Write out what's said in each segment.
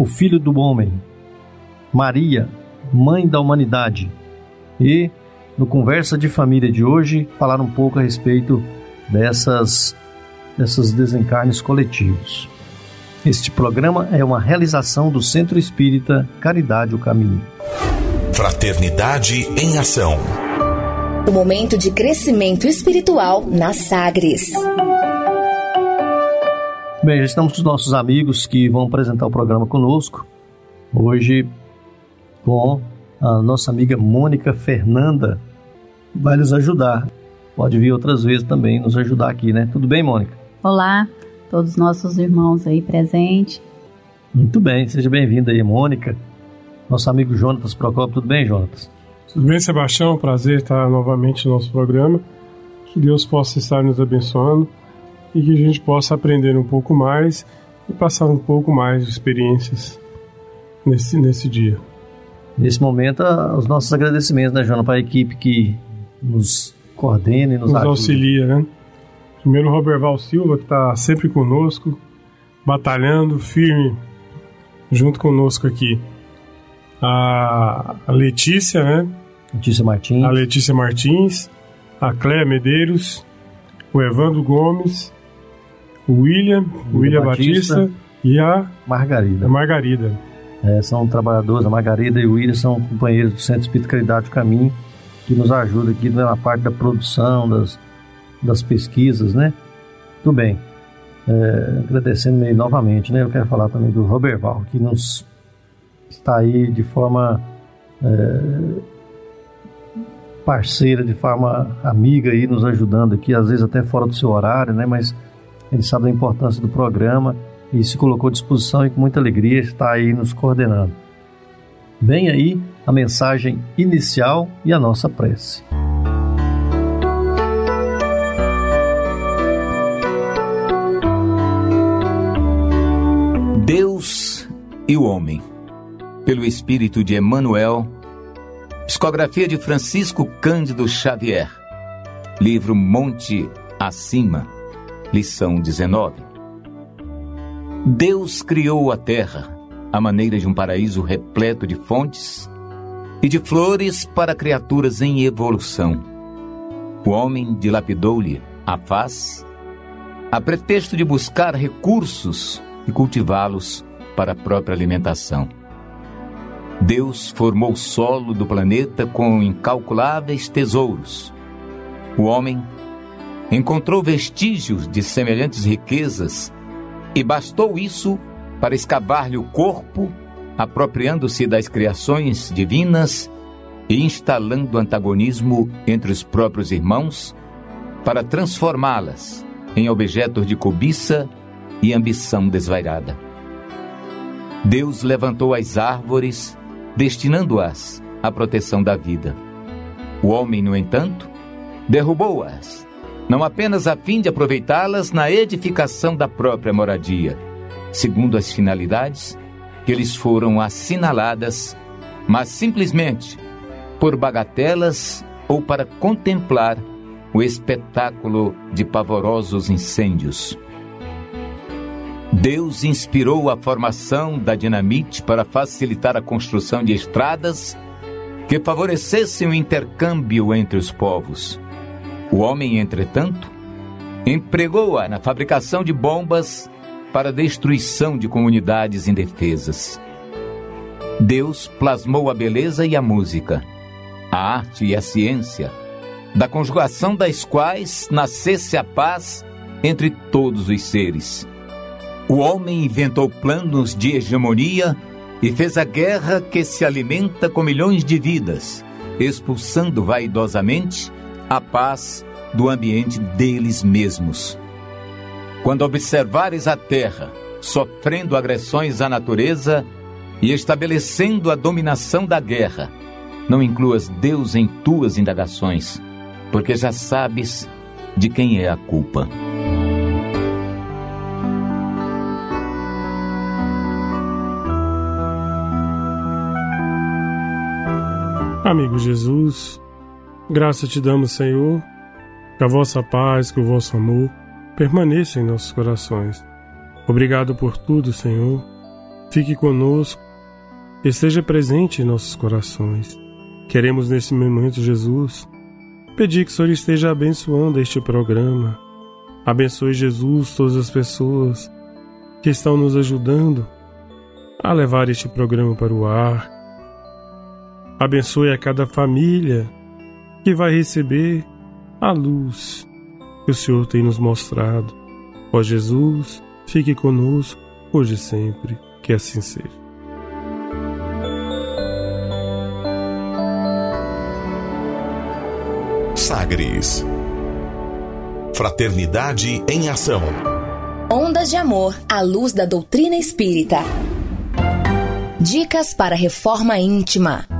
o Filho do Homem, Maria, Mãe da Humanidade, e no Conversa de Família de hoje falar um pouco a respeito dessas, dessas desencarnes coletivos. Este programa é uma realização do Centro Espírita Caridade o Caminho. Fraternidade em Ação. O momento de crescimento espiritual na Sagres. Bem, já estamos com os nossos amigos que vão apresentar o programa conosco. Hoje, com a nossa amiga Mônica Fernanda, que vai nos ajudar. Pode vir outras vezes também nos ajudar aqui, né? Tudo bem, Mônica? Olá, todos os nossos irmãos aí presentes. Muito bem, seja bem-vinda aí, Mônica. Nosso amigo Jonatas Procopio, tudo bem, Jonatas? Tudo bem, Sebastião? Prazer estar novamente no nosso programa. Que Deus possa estar nos abençoando e que a gente possa aprender um pouco mais e passar um pouco mais de experiências nesse, nesse dia. Nesse momento, os nossos agradecimentos, né, Joana, para a equipe que nos coordena e nos, nos auxilia, né? Primeiro o Roberval Silva, que está sempre conosco, batalhando firme junto conosco aqui. A, a Letícia, né? Letícia Martins. A Letícia Martins, a Cléa Medeiros, o Evandro Gomes, o William, o William Batista, Batista, e a Margarida. A Margarida. É, são trabalhadores, a Margarida e o William são companheiros do Centro Espírito Caridade do Caminho, que nos ajuda aqui na parte da produção, das, das pesquisas, né? Tudo bem. É, agradecendo aí novamente, né? Eu quero falar também do Roberval, que nos está aí de forma é, parceira, de forma amiga aí, nos ajudando aqui, às vezes até fora do seu horário, né? Mas ele sabe da importância do programa e se colocou à disposição e com muita alegria está aí nos coordenando. Vem aí a mensagem inicial e a nossa prece. Deus e o homem. Pelo espírito de Emmanuel, psicografia de Francisco Cândido Xavier. Livro Monte Acima Lição 19 Deus criou a terra à maneira de um paraíso repleto de fontes e de flores para criaturas em evolução. O homem dilapidou-lhe a face a pretexto de buscar recursos e cultivá-los para a própria alimentação. Deus formou o solo do planeta com incalculáveis tesouros. O homem encontrou vestígios de semelhantes riquezas e bastou isso para escavar-lhe o corpo, apropriando-se das criações divinas e instalando antagonismo entre os próprios irmãos para transformá-las em objetos de cobiça e ambição desvairada. Deus levantou as árvores, destinando-as à proteção da vida. O homem, no entanto, derrubou-as não apenas a fim de aproveitá-las na edificação da própria moradia, segundo as finalidades que lhes foram assinaladas, mas simplesmente por bagatelas ou para contemplar o espetáculo de pavorosos incêndios. Deus inspirou a formação da dinamite para facilitar a construção de estradas que favorecessem o intercâmbio entre os povos. O homem, entretanto, empregou-a na fabricação de bombas para destruição de comunidades indefesas. Deus plasmou a beleza e a música, a arte e a ciência, da conjugação das quais nascesse a paz entre todos os seres. O homem inventou planos de hegemonia e fez a guerra que se alimenta com milhões de vidas, expulsando vaidosamente a paz do ambiente deles mesmos. Quando observares a terra sofrendo agressões à natureza e estabelecendo a dominação da guerra, não incluas Deus em tuas indagações, porque já sabes de quem é a culpa. Amigo Jesus, graça te damos, Senhor, que a vossa paz, que o vosso amor permaneça em nossos corações. Obrigado por tudo, Senhor. Fique conosco, esteja presente em nossos corações. Queremos nesse momento, Jesus, pedir que o Senhor esteja abençoando este programa. Abençoe, Jesus, todas as pessoas que estão nos ajudando a levar este programa para o ar Abençoe a cada família que vai receber a luz que o Senhor tem nos mostrado. Ó Jesus, fique conosco hoje e sempre, que assim seja. Sagres Fraternidade em Ação Ondas de Amor à luz da doutrina espírita. Dicas para reforma íntima.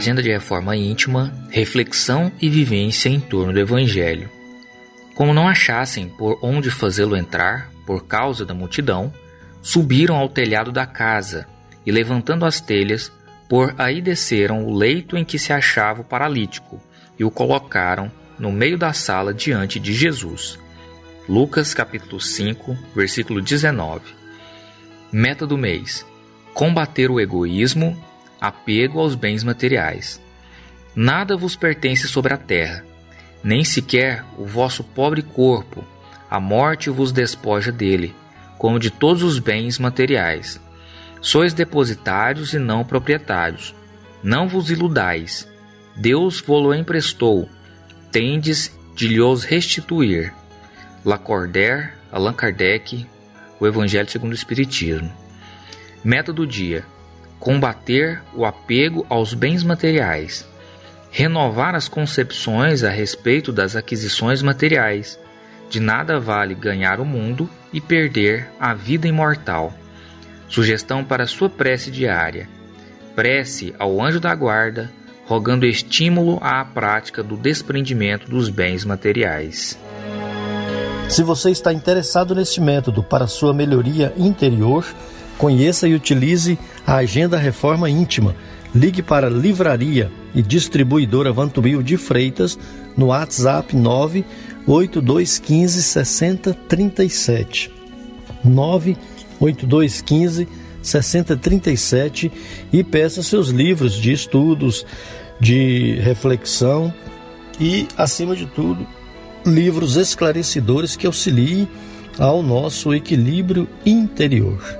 Agenda de reforma íntima, reflexão e vivência em torno do Evangelho. Como não achassem por onde fazê-lo entrar, por causa da multidão, subiram ao telhado da casa e, levantando as telhas, por aí desceram o leito em que se achava o paralítico e o colocaram no meio da sala diante de Jesus. Lucas capítulo 5, versículo 19. Meta do mês: combater o egoísmo apego aos bens materiais. Nada vos pertence sobre a terra, nem sequer o vosso pobre corpo. A morte vos despoja dele, como de todos os bens materiais. Sois depositários e não proprietários. Não vos iludais. Deus vos emprestou. Tendes de lhos restituir. Lacordaire, Allan Kardec, O Evangelho segundo o Espiritismo. Meta do dia: combater o apego aos bens materiais, renovar as concepções a respeito das aquisições materiais. De nada vale ganhar o mundo e perder a vida imortal. Sugestão para sua prece diária: prece ao anjo da guarda, rogando estímulo à prática do desprendimento dos bens materiais. Se você está interessado neste método para sua melhoria interior, Conheça e utilize a Agenda Reforma Íntima. Ligue para Livraria e Distribuidora Vantubil de Freitas no WhatsApp 98215 6037. 98215 6037 e peça seus livros de estudos, de reflexão e, acima de tudo, livros esclarecedores que auxiliem ao nosso equilíbrio interior.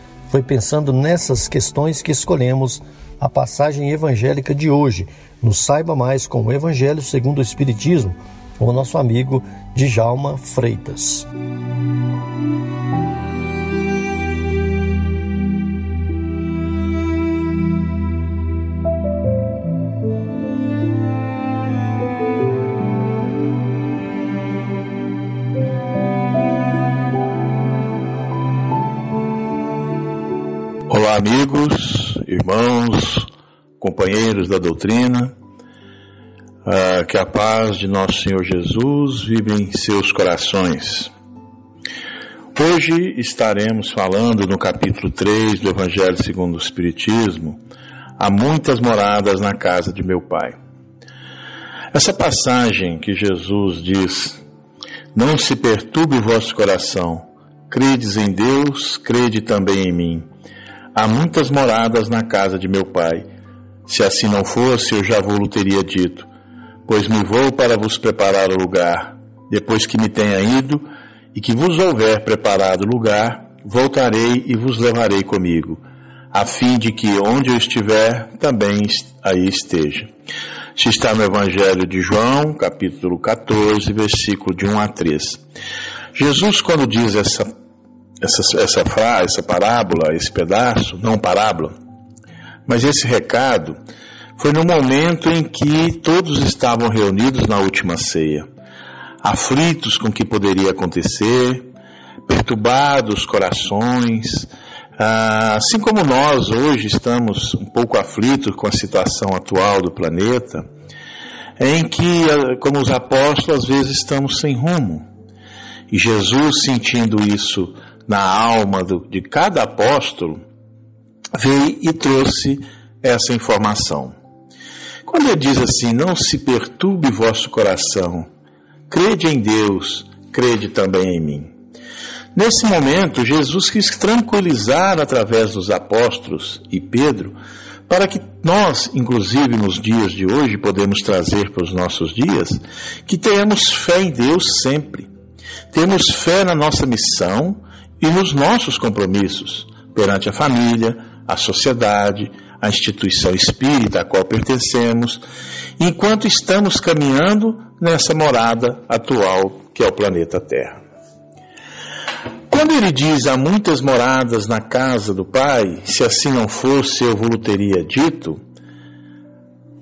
foi pensando nessas questões que escolhemos a passagem evangélica de hoje. Nos saiba mais com o Evangelho segundo o Espiritismo, com o nosso amigo Djalma Freitas. Amigos, irmãos, companheiros da doutrina, ah, que a paz de nosso Senhor Jesus vive em seus corações. Hoje estaremos falando no capítulo 3 do Evangelho segundo o Espiritismo, Há muitas moradas na casa de meu Pai. Essa passagem que Jesus diz: Não se perturbe o vosso coração, credes em Deus, crede também em mim. Há muitas moradas na casa de meu pai. Se assim não fosse, eu já vou-lo teria dito, pois me vou para vos preparar o lugar. Depois que me tenha ido e que vos houver preparado lugar, voltarei e vos levarei comigo, a fim de que onde eu estiver, também aí esteja. Se está no Evangelho de João, capítulo 14, versículo de 1 a 3. Jesus, quando diz essa essa, essa frase, essa parábola, esse pedaço, não parábola, mas esse recado foi no momento em que todos estavam reunidos na última ceia, aflitos com o que poderia acontecer, perturbados corações, ah, assim como nós hoje estamos um pouco aflitos com a situação atual do planeta, em que, como os apóstolos, às vezes estamos sem rumo. E Jesus, sentindo isso na alma do, de cada apóstolo, veio e trouxe essa informação. Quando ele diz assim: Não se perturbe vosso coração, crede em Deus, crede também em mim. Nesse momento, Jesus quis tranquilizar através dos apóstolos e Pedro, para que nós, inclusive nos dias de hoje, podemos trazer para os nossos dias, que tenhamos fé em Deus sempre. Temos fé na nossa missão e nos nossos compromissos perante a família, a sociedade, a instituição espírita a qual pertencemos, enquanto estamos caminhando nessa morada atual que é o planeta Terra. Quando ele diz há muitas moradas na casa do Pai, se assim não fosse eu vos teria dito,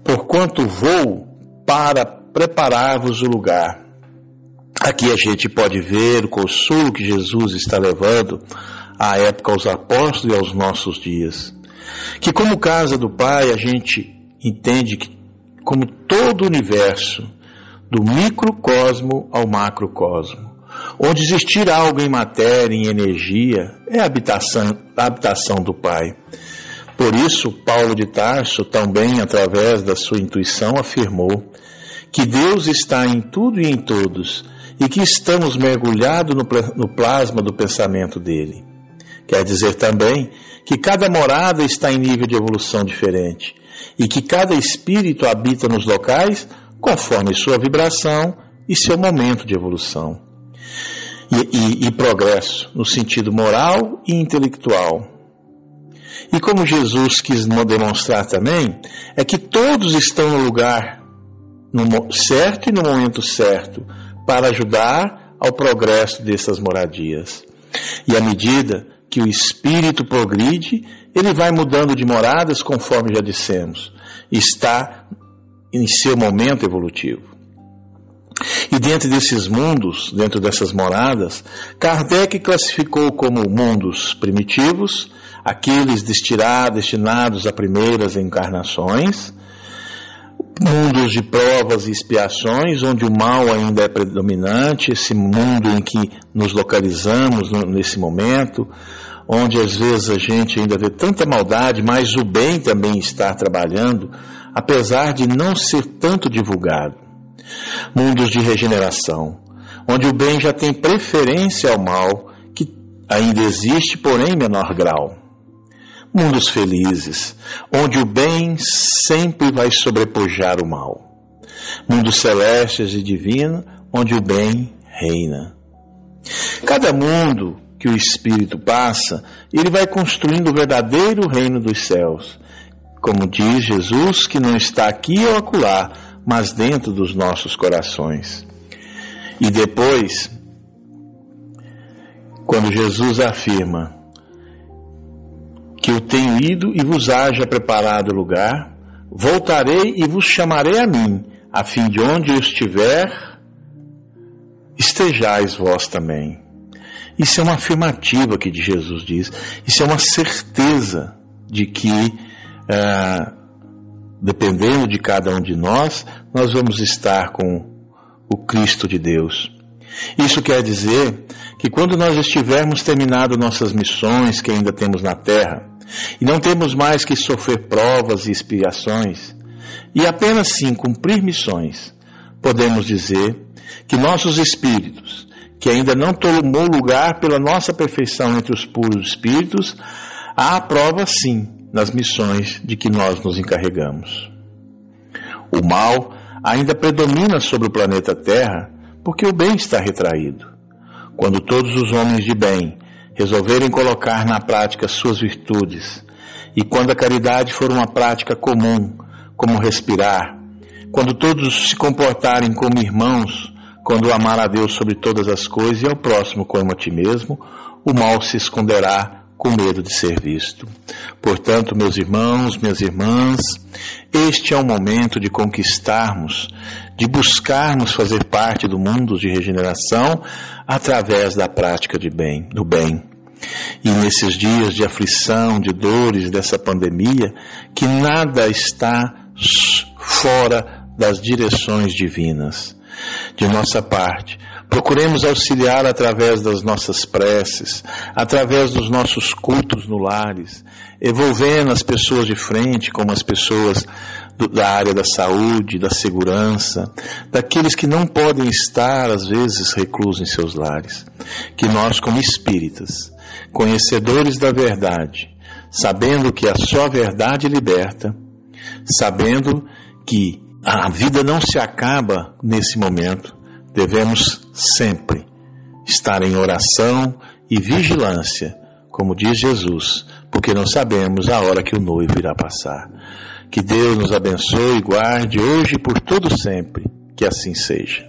porquanto vou para preparar-vos o lugar. Aqui a gente pode ver o consolo que Jesus está levando à época aos apóstolos e aos nossos dias. Que como casa do Pai, a gente entende que como todo o universo, do microcosmo ao macrocosmo, onde existir algo em matéria, em energia, é a habitação, a habitação do Pai. Por isso, Paulo de Tarso, também através da sua intuição, afirmou que Deus está em tudo e em todos e que estamos mergulhados no, plasma do pensamento dele. Quer dizer também que cada morada está em nível de evolução diferente e que cada espírito habita nos locais conforme sua vibração e seu momento de evolução. E, e, e, progresso no sentido moral e intelectual. E como Jesus quis demonstrar também, é que todos estão no lugar no certo e no momento certo, para ajudar ao progresso dessas moradias. E à medida que o espírito progride, ele vai mudando de moradas, conforme já dissemos, está em seu momento evolutivo. E dentro desses mundos, dentro dessas moradas, Kardec classificou como mundos primitivos, aqueles destinados a primeiras encarnações, mundos de provas e expiações, onde o mal ainda é predominante, esse mundo em que nos localizamos nesse momento, onde às vezes a gente ainda vê tanta maldade, mas o bem também está trabalhando, apesar de não ser tanto divulgado. Mundos de regeneração, onde o bem já tem preferência ao mal, que ainda existe, porém em menor grau mundos felizes, onde o bem sempre vai sobrepujar o mal. Mundos celestes e divinos, onde o bem reina. Cada mundo que o Espírito passa, ele vai construindo o verdadeiro reino dos céus, como diz Jesus, que não está aqui ou acolá, mas dentro dos nossos corações. E depois, quando Jesus afirma que eu tenho ido e vos haja preparado lugar, voltarei e vos chamarei a mim, a fim de onde eu estiver, estejais vós também. Isso é uma afirmativa que de Jesus diz, isso é uma certeza de que, ah, dependendo de cada um de nós, nós vamos estar com o Cristo de Deus. Isso quer dizer que quando nós estivermos terminado nossas missões que ainda temos na terra, e não temos mais que sofrer provas e expiações, e apenas sim cumprir missões, podemos dizer que nossos espíritos, que ainda não tomou lugar pela nossa perfeição entre os puros espíritos, há prova sim nas missões de que nós nos encarregamos. O mal ainda predomina sobre o planeta Terra porque o bem está retraído. Quando todos os homens de bem resolverem colocar na prática suas virtudes, e quando a caridade for uma prática comum, como respirar, quando todos se comportarem como irmãos, quando amar a Deus sobre todas as coisas e ao próximo como a ti mesmo, o mal se esconderá com medo de ser visto. Portanto, meus irmãos, minhas irmãs, este é o momento de conquistarmos, de buscarmos fazer parte do mundo de regeneração através da prática de bem, do bem. E nesses dias de aflição, de dores dessa pandemia, que nada está fora das direções divinas. De nossa parte, procuremos auxiliar através das nossas preces, através dos nossos cultos no lares, envolvendo as pessoas de frente, como as pessoas do, da área da saúde, da segurança, daqueles que não podem estar, às vezes, reclusos em seus lares. Que nós, como espíritas, conhecedores da verdade, sabendo que a só verdade liberta, sabendo que a vida não se acaba nesse momento, devemos sempre estar em oração e vigilância, como diz Jesus, porque não sabemos a hora que o noivo irá passar. Que Deus nos abençoe e guarde hoje e por todo sempre. Que assim seja.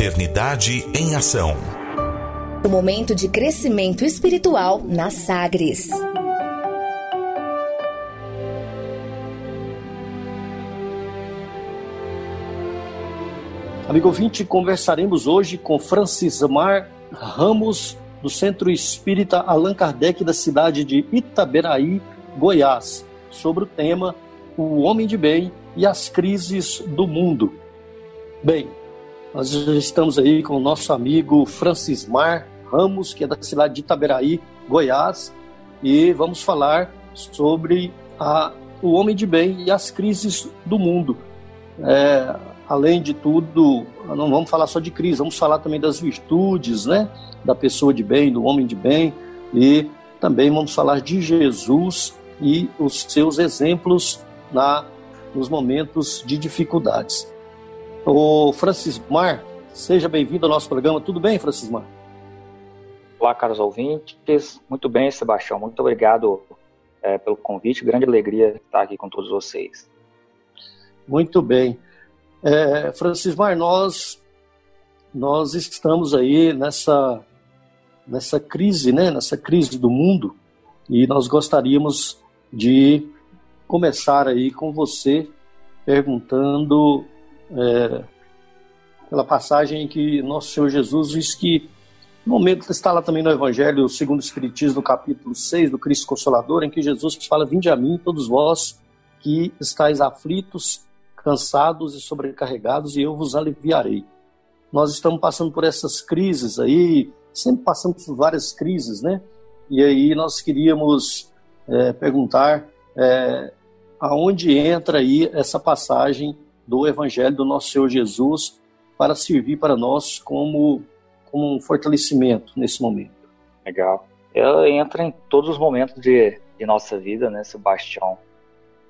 Fraternidade em Ação. O momento de crescimento espiritual na Sagres. Amigo ouvinte, conversaremos hoje com Francismar Ramos, do Centro Espírita Allan Kardec, da cidade de Itaberaí, Goiás, sobre o tema O Homem de Bem e as Crises do Mundo. Bem, nós estamos aí com o nosso amigo Francismar Ramos, que é da cidade de Itaberaí, Goiás, e vamos falar sobre a, o homem de bem e as crises do mundo. É, além de tudo, não vamos falar só de crise, vamos falar também das virtudes, né? Da pessoa de bem, do homem de bem, e também vamos falar de Jesus e os seus exemplos na, nos momentos de dificuldades. O Francis Mar, seja bem-vindo ao nosso programa. Tudo bem, Francis Mar? Olá, caros ouvintes. Muito bem, Sebastião. Muito obrigado é, pelo convite. Grande alegria estar aqui com todos vocês. Muito bem. É, Francismar, nós, nós estamos aí nessa, nessa crise, né? nessa crise do mundo, e nós gostaríamos de começar aí com você perguntando é, pela passagem em que nosso Senhor Jesus diz que no momento está lá também no Evangelho segundo o Espiritismo, no capítulo 6 do Cristo Consolador, em que Jesus fala, vinde a mim todos vós que estáis aflitos cansados e sobrecarregados, e eu vos aliviarei. Nós estamos passando por essas crises aí, sempre passamos por várias crises, né? E aí nós queríamos é, perguntar é, aonde entra aí essa passagem do Evangelho do nosso Senhor Jesus para servir para nós como, como um fortalecimento nesse momento. Legal. Ela entra em todos os momentos de, de nossa vida, né, Sebastião?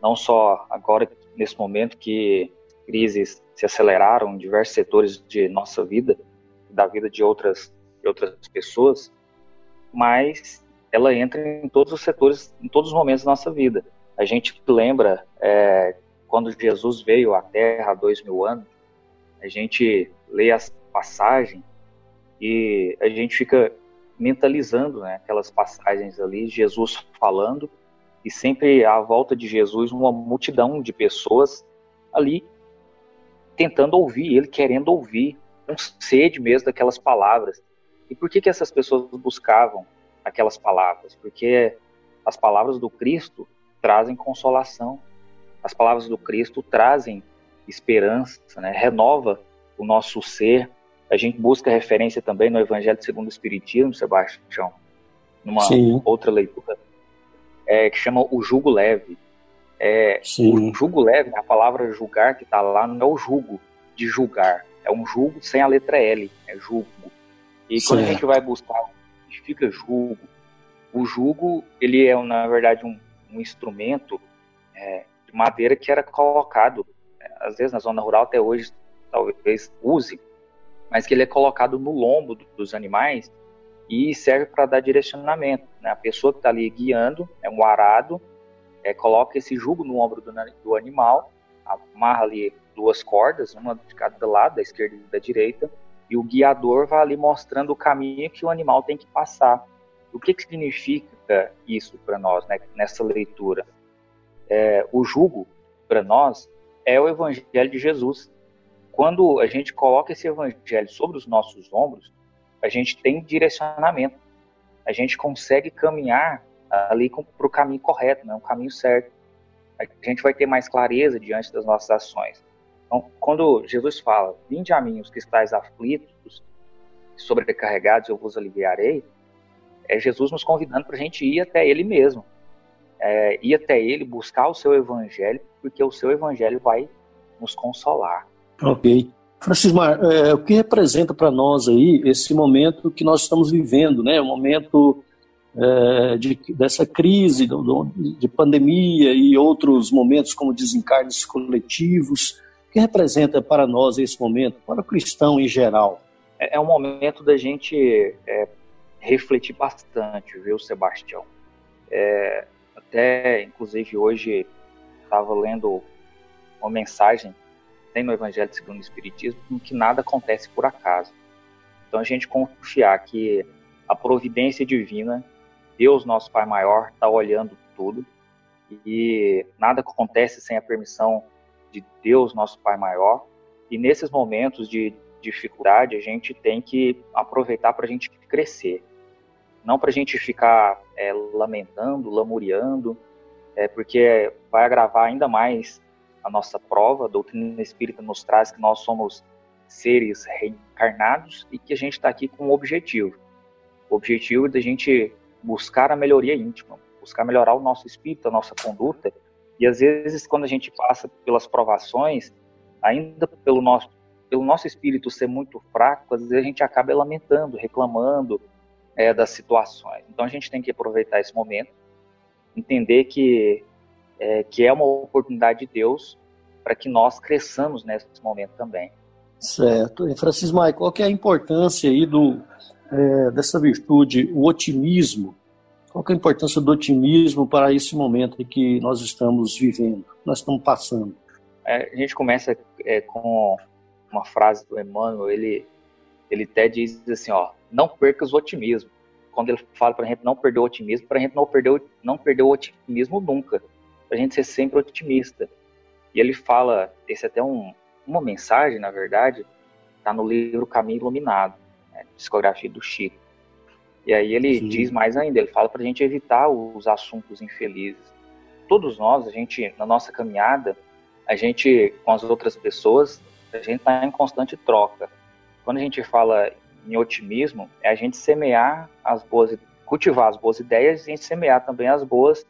Não só agora nesse momento que crises se aceleraram em diversos setores de nossa vida, da vida de outras de outras pessoas, mas ela entra em todos os setores, em todos os momentos da nossa vida. A gente lembra é, quando Jesus veio à Terra há dois mil anos, a gente lê as passagens e a gente fica mentalizando né, aquelas passagens ali, Jesus falando, e sempre à volta de Jesus uma multidão de pessoas ali tentando ouvir ele, querendo ouvir, com sede mesmo daquelas palavras. E por que, que essas pessoas buscavam aquelas palavras? Porque as palavras do Cristo trazem consolação, as palavras do Cristo trazem esperança, né? renova o nosso ser. A gente busca referência também no Evangelho segundo o Espiritismo, Sebastião, numa Sim. outra leitura, é, que chama o jugo leve. É, o jugo leve, a palavra julgar que está lá, não é o jugo de julgar, é um jugo sem a letra L, é jugo. E quando a gente vai buscar o que significa jugo, o jugo, ele é, na verdade, um, um instrumento é, de madeira que era colocado, é, às vezes na zona rural até hoje talvez use, mas que ele é colocado no lombo dos animais e serve para dar direcionamento. Né? A pessoa que está ali guiando é um arado, é, coloca esse jugo no ombro do, do, animal, amarra ali duas cordas, uma de cada lado, da esquerda e da direita, e o guiador vai ali mostrando o caminho que o animal tem que passar. O que, que significa isso para nós né, nessa leitura? É, o jugo, para nós, é o evangelho de Jesus. Quando a gente coloca esse evangelho sobre os nossos ombros, a gente tem direcionamento. A gente consegue caminhar ali para o caminho correto, né, um caminho certo. A gente vai ter mais clareza diante das nossas ações. Então, quando Jesus fala, vinde a mim os que estáis aflitos, sobrecarregados, eu vos aliviarei, é Jesus nos convidando para a gente ir até Ele mesmo. É, ir até Ele, buscar o seu Evangelho, porque o seu Evangelho vai nos consolar. Ok. Francisco, é, o que representa para nós aí esse momento que nós estamos vivendo, né? O momento é, de, dessa crise do, de pandemia e outros momentos como desencarnes coletivos. O que representa para nós esse momento, para o cristão em geral? É, é um momento da gente é, refletir bastante, viu, Sebastião? Até, inclusive, hoje estava lendo uma mensagem tem no Evangelho segundo o Espiritismo que nada acontece por acaso. Então a gente confiar que a providência divina, Deus nosso Pai maior, está olhando tudo e nada acontece sem a permissão de Deus nosso Pai maior. E nesses momentos de dificuldade a gente tem que aproveitar para a gente crescer não para a gente ficar é, lamentando, lamuriando, é, porque vai agravar ainda mais a nossa prova. A doutrina espírita nos traz que nós somos seres reencarnados e que a gente está aqui com um objetivo. O objetivo é da gente buscar a melhoria íntima, buscar melhorar o nosso espírito, a nossa conduta. E às vezes, quando a gente passa pelas provações, ainda pelo nosso, pelo nosso espírito ser muito fraco, às vezes a gente acaba lamentando, reclamando, é, das situações. Então a gente tem que aproveitar esse momento, entender que é, que é uma oportunidade de Deus para que nós cresçamos nesse momento também. Certo. E Francisco Maia, qual que é a importância aí do, é, dessa virtude, o otimismo? Qual que é a importância do otimismo para esse momento que nós estamos vivendo, nós estamos passando? É, a gente começa é, com uma frase do Emmanuel, ele, ele até diz assim, ó, não percas o otimismo. Quando ele fala para a gente não perder o otimismo, para a gente não perder, não perder o otimismo nunca, para a gente ser sempre otimista. E ele fala, esse é até um, uma mensagem, na verdade, está no livro Caminho Iluminado, né, discografia do Chico. E aí ele Sim. diz mais ainda, ele fala para a gente evitar os assuntos infelizes. Todos nós, a gente, na nossa caminhada, a gente, com as outras pessoas, a gente está em constante troca. Quando a gente fala em otimismo é a gente semear as boas, cultivar as boas ideias e a gente semear também as boas,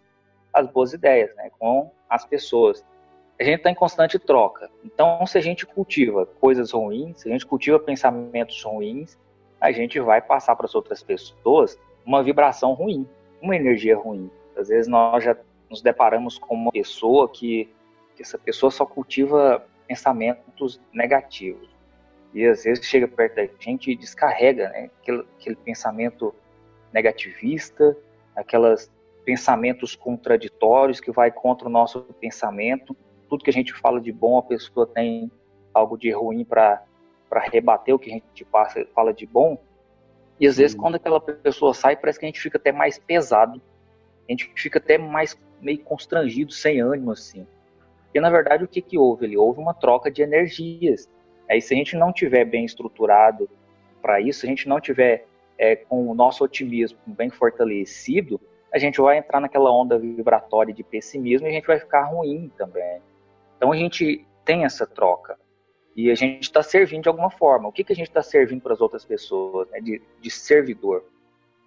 as boas ideias, né, com as pessoas. A gente está em constante troca. Então, se a gente cultiva coisas ruins, se a gente cultiva pensamentos ruins, a gente vai passar para as outras pessoas uma vibração ruim, uma energia ruim. Às vezes nós já nos deparamos com uma pessoa que, que essa pessoa só cultiva pensamentos negativos. E às vezes chega perto da gente e descarrega né? aquele, aquele pensamento negativista, aqueles pensamentos contraditórios que vai contra o nosso pensamento. Tudo que a gente fala de bom, a pessoa tem algo de ruim para rebater o que a gente passa, fala de bom. E às Sim. vezes, quando aquela pessoa sai, parece que a gente fica até mais pesado. A gente fica até mais meio constrangido, sem ânimo, assim. Porque, na verdade, o que, que houve ali? Houve uma troca de energias. Aí, se a gente não tiver bem estruturado para isso, se a gente não tiver é, com o nosso otimismo bem fortalecido, a gente vai entrar naquela onda vibratória de pessimismo e a gente vai ficar ruim também. Então, a gente tem essa troca. E a gente está servindo de alguma forma. O que, que a gente está servindo para as outras pessoas? Né? De, de servidor.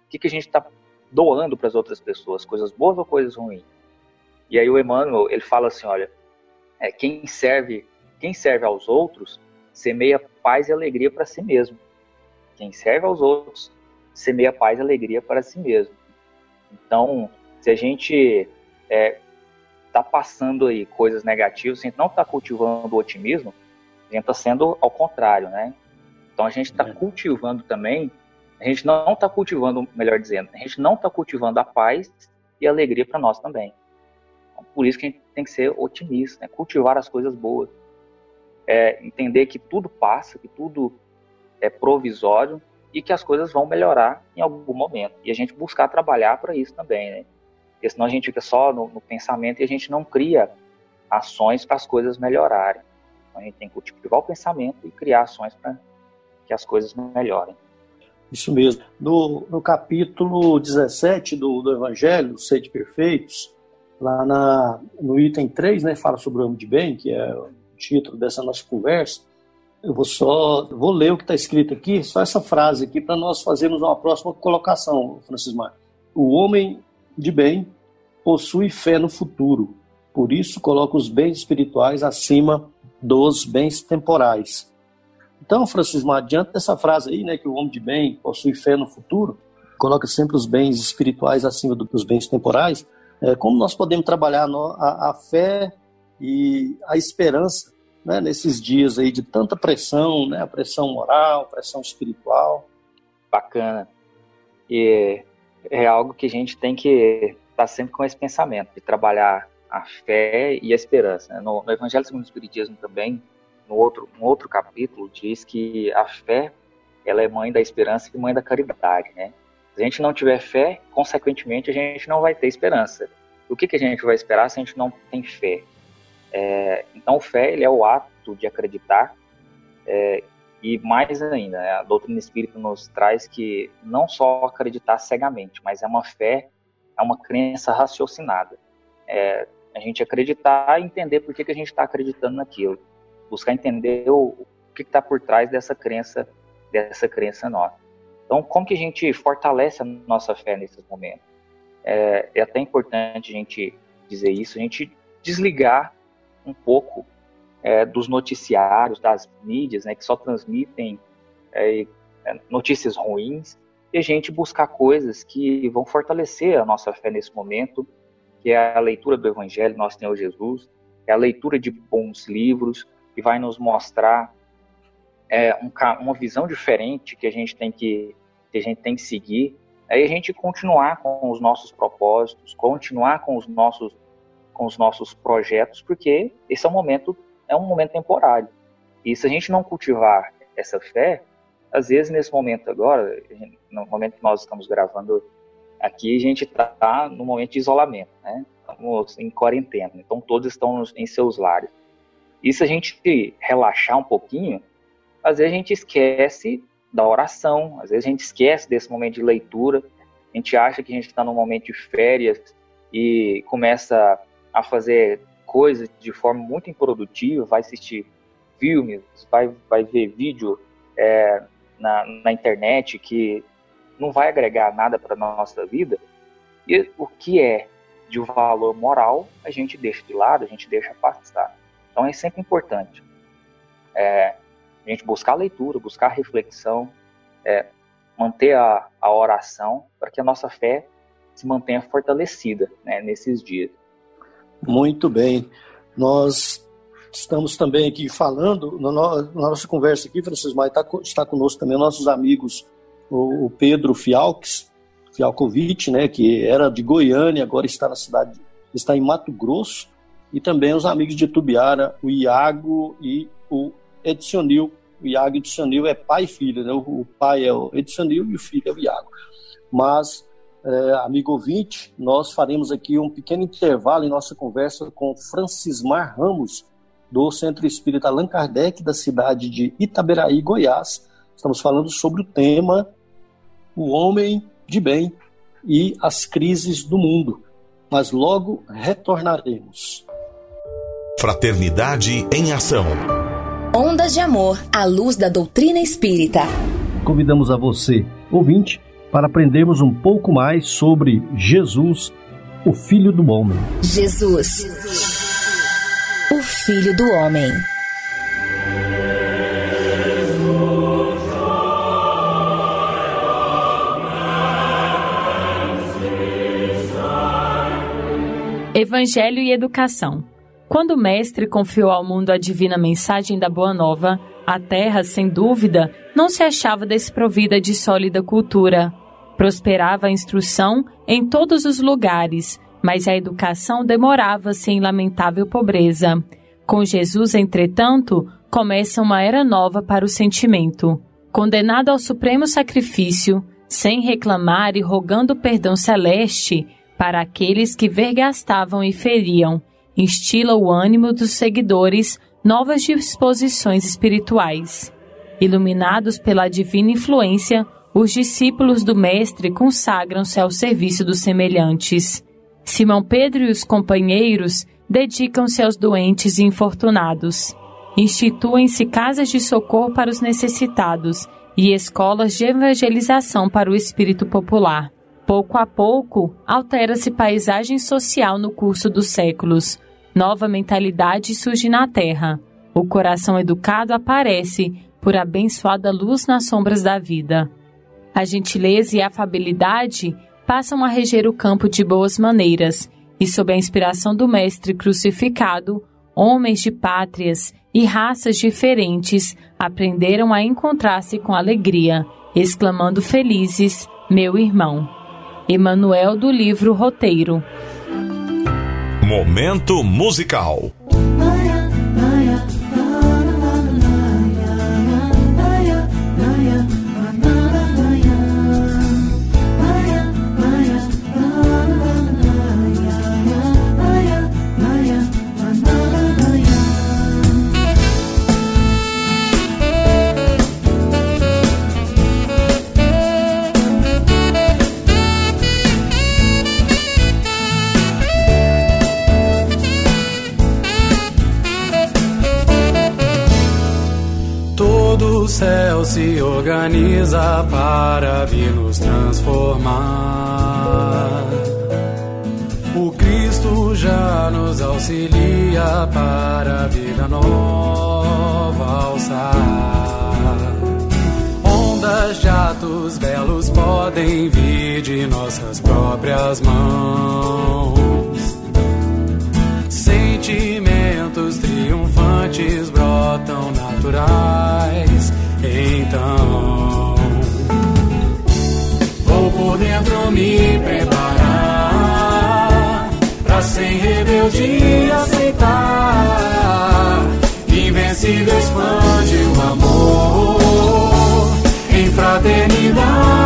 O que, que a gente está doando para as outras pessoas? Coisas boas ou coisas ruins? E aí o Emmanuel, ele fala assim, olha, é, quem serve quem serve aos outros semeia paz e alegria para si mesmo. Quem serve aos outros semeia paz e alegria para si mesmo. Então, se a gente está é, tá passando aí coisas negativas, se a gente não está cultivando o otimismo, a gente está sendo ao contrário, né? Então a gente está é. cultivando também, a gente não está cultivando, melhor dizendo, a gente não está cultivando a paz e a alegria para nós também. Então, por isso que a gente tem que ser otimista, né? cultivar as coisas boas, é, entender que tudo passa, que tudo é provisório e que as coisas vão melhorar em algum momento. E a gente buscar trabalhar para isso também, né? Porque senão a gente fica só no, no pensamento e a gente não cria ações para as coisas melhorarem. Então a gente tem que cultivar o pensamento e criar ações para que as coisas melhorem. Isso mesmo. No, no capítulo 17 do, do Evangelho, Sede Perfeitos, lá na, no item 3, né, fala sobre o homem de bem, que é título dessa nossa conversa. Eu vou só vou ler o que está escrito aqui, só essa frase aqui, para nós fazermos uma próxima colocação, Francisco Mar. O homem de bem possui fé no futuro, por isso coloca os bens espirituais acima dos bens temporais. Então, Francisco, adiante dessa frase aí, né, que o homem de bem possui fé no futuro, coloca sempre os bens espirituais acima dos bens temporais, é, como nós podemos trabalhar a, a fé e a esperança né, nesses dias aí de tanta pressão, né, pressão moral, pressão espiritual. Bacana. E é algo que a gente tem que estar sempre com esse pensamento, de trabalhar a fé e a esperança. Né? No, no, Evangelho segundo o Espiritismo também, no outro, no outro capítulo, diz que a fé ela é mãe da esperança e mãe da caridade, né? Se a gente não tiver fé, consequentemente, a gente não vai ter esperança. O que, que a gente vai esperar se a gente não tem fé? É, então, fé ele é o ato de acreditar é, e mais ainda, né, a doutrina espírita nos traz que não só acreditar cegamente, mas é uma fé, é uma crença raciocinada. É, a gente acreditar e entender por que, que a gente está acreditando naquilo. Buscar entender o, o que está por trás dessa crença, dessa crença nossa. Então, como que a gente fortalece a nossa fé nesses momentos? É, é até importante a gente dizer isso, a gente desligar um pouco é, dos noticiários, das mídias, né, que só transmitem é, é notícias ruins, e a gente buscar coisas que vão fortalecer a nossa fé nesse momento, que é a leitura do Evangelho, Nosso Senhor Jesus, é a leitura de bons livros, que vai nos mostrar é, um, uma visão diferente que a gente tem que, que a gente tem que seguir. Aí a gente continuar com os nossos propósitos, continuar com os nossos com os nossos projetos, porque esse é um momento é um momento temporário. E se a gente não cultivar essa fé, às vezes nesse momento agora, no momento que nós estamos gravando Aqui a gente está no momento de isolamento, né? Estamos em quarentena, então todos estão em seus lares. E se a gente relaxar um pouquinho, às vezes a gente esquece da oração, às vezes a gente esquece desse momento de leitura, a gente acha que a gente está num momento de férias e começa a fazer coisas de forma muito improdutiva, vai assistir filmes, vai, vai ver vídeo é, na, na internet que não vai agregar nada para nossa vida, e o que é de valor moral, a gente deixa de lado, a gente deixa passar. Então é sempre importante é, a gente buscar leitura, buscar reflexão, é, manter a, a oração para que a nossa fé se mantenha fortalecida né, nesses dias. Muito bem. Nós Estamos também aqui falando, na, nossa conversa aqui, Francisco Maia tá, está conosco também nossos amigos, o, Pedro Fialques, Fialkovic, né, que era de Goiânia, agora está na cidade, está em Mato Grosso, e também os amigos de Tubiara, o Iago e o Edsonil. O Iago Edsonil é pai e filho, né? O pai é o Edsonil e o filho é o Iago. Mas, é, amigo ouvinte, nós faremos aqui um pequeno intervalo em nossa conversa com Francismar Ramos, do Centro Espírita Allan Kardec, da cidade de Itaberaí, Goiás. Estamos falando sobre o tema O Homem de Bem e as Crises do Mundo. Mas logo retornaremos. Fraternidade em Ação. Ondas de Amor à luz da doutrina espírita. Convidamos a você, ouvinte, para aprendermos um pouco mais sobre Jesus, o Filho do Homem. Jesus, o Filho do Homem. Evangelho e Educação. Quando o Mestre confiou ao mundo a divina mensagem da Boa Nova, a terra, sem dúvida, não se achava desprovida de sólida cultura. Prosperava a instrução em todos os lugares, mas a educação demorava-se em lamentável pobreza. Com Jesus, entretanto, começa uma era nova para o sentimento. Condenado ao supremo sacrifício, sem reclamar e rogando perdão celeste para aqueles que vergastavam e feriam, instila o ânimo dos seguidores novas disposições espirituais. Iluminados pela divina influência, os discípulos do Mestre consagram-se ao serviço dos semelhantes. Simão Pedro e os companheiros dedicam-se aos doentes e infortunados. Instituem-se casas de socorro para os necessitados e escolas de evangelização para o espírito popular. Pouco a pouco, altera-se paisagem social no curso dos séculos. Nova mentalidade surge na Terra. O coração educado aparece por abençoada luz nas sombras da vida. A gentileza e a afabilidade passam a reger o campo de boas maneiras, e sob a inspiração do Mestre crucificado, homens de pátrias e raças diferentes aprenderam a encontrar-se com alegria, exclamando felizes: Meu irmão. Emanuel do livro Roteiro. Momento musical. Organiza para vir nos transformar. O Cristo já nos auxilia para a vida nova alçar. Ondas de atos belos podem vir de nossas próprias mãos. Sentimentos triunfantes brotam naturais me preparar pra sem rebeldia aceitar. Invencível expande o amor em fraternidade.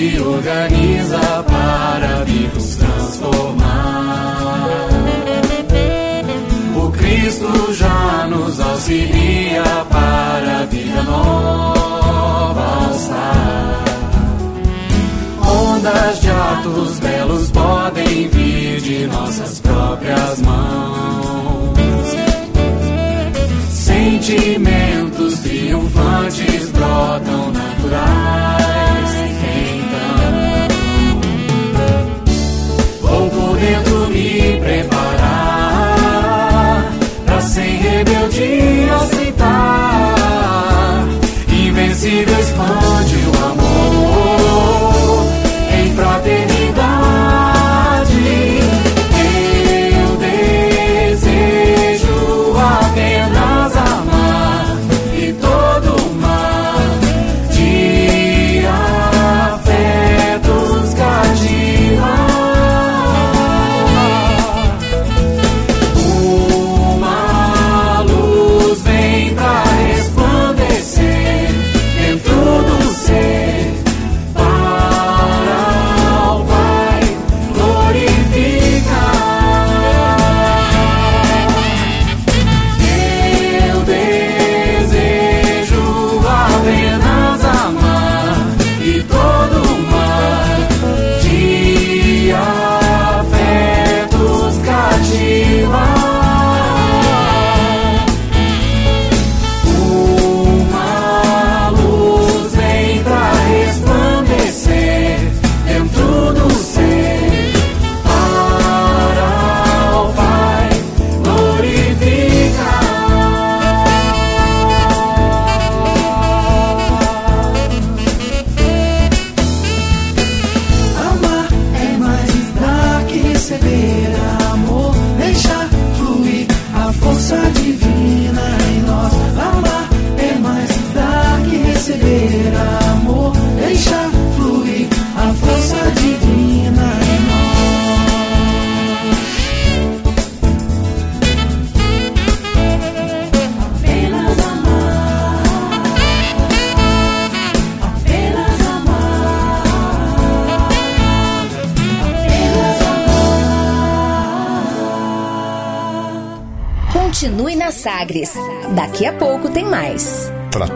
se organiza para vir nos transformar. O Cristo já nos auxilia para a vida nova alçar. Ondas de atos belos podem vir de nossas próprias mãos. Sentimentos triunfantes brotam naturais.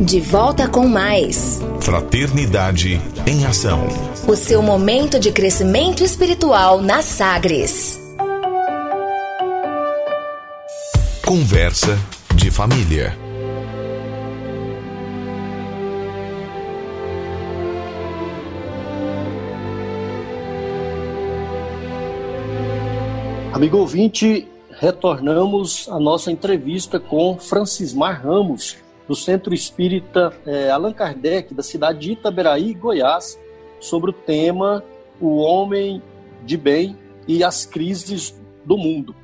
De volta com mais. Fraternidade em Ação. O seu momento de crescimento espiritual na Sagres. Conversa de família. Amigo ouvinte, retornamos à nossa entrevista com Francismar Ramos, do Centro Espírita eh, Allan Kardec, da cidade de Itaberaí, Goiás, sobre o tema O Homem de Bem e as Crises do Mundo.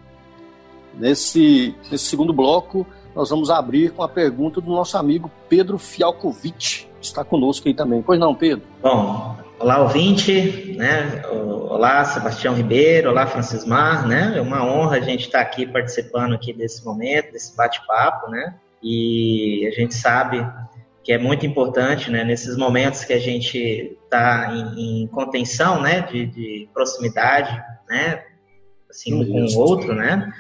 Nesse, nesse segundo bloco, nós vamos abrir com a pergunta do nosso amigo Pedro Fialkovic, que está conosco aí também. Pois não, Pedro? Bom, olá ouvinte, né? Olá Sebastião Ribeiro, olá Francismar, né? É uma honra a gente estar aqui participando aqui desse momento, desse bate-papo, né? E a gente sabe que é muito importante, né? Nesses momentos que a gente está em, em, contenção, né? De, de proximidade, né? Assim, um com o outro, né?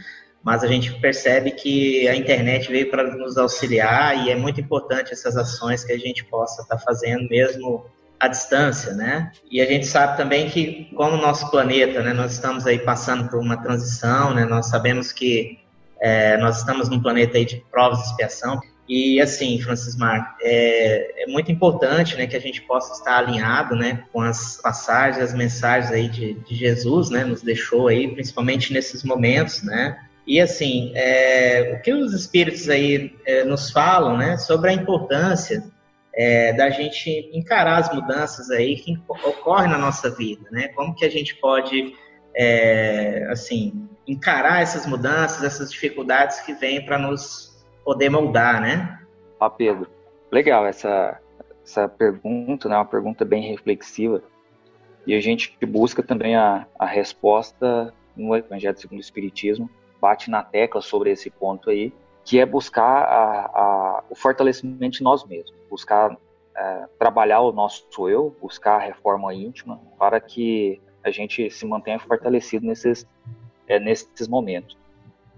mas a gente percebe que a internet veio para nos auxiliar e é muito importante essas ações que a gente possa estar tá fazendo mesmo à distância, né? E a gente sabe também que como o nosso planeta, né, nós estamos aí passando por uma transição, né? Nós sabemos que é, nós estamos num planeta aí de provas e expiação E assim, Francis Mar, é, é, muito importante né, que a gente possa estar alinhado né, com as passagens, as mensagens aí de, de Jesus, né, nos deixou aí, principalmente nesses momentos, né? E assim, é, o que os espíritos aí é, nos falam, né, sobre a importância é, da gente encarar as mudanças aí que ocorrem na nossa vida, né? Como que a gente pode, é, assim, encarar essas mudanças, essas dificuldades que vêm para nos poder moldar, né? Ah, Pedro, legal essa essa pergunta, né? Uma pergunta bem reflexiva e a gente busca também a, a resposta no Evangelho segundo o Espiritismo, bate na tecla sobre esse ponto aí, que é buscar a, a, o fortalecimento de nós mesmos, buscar é, trabalhar o nosso eu, buscar a reforma íntima, para que a gente se mantenha fortalecido nesses, é, nesses momentos.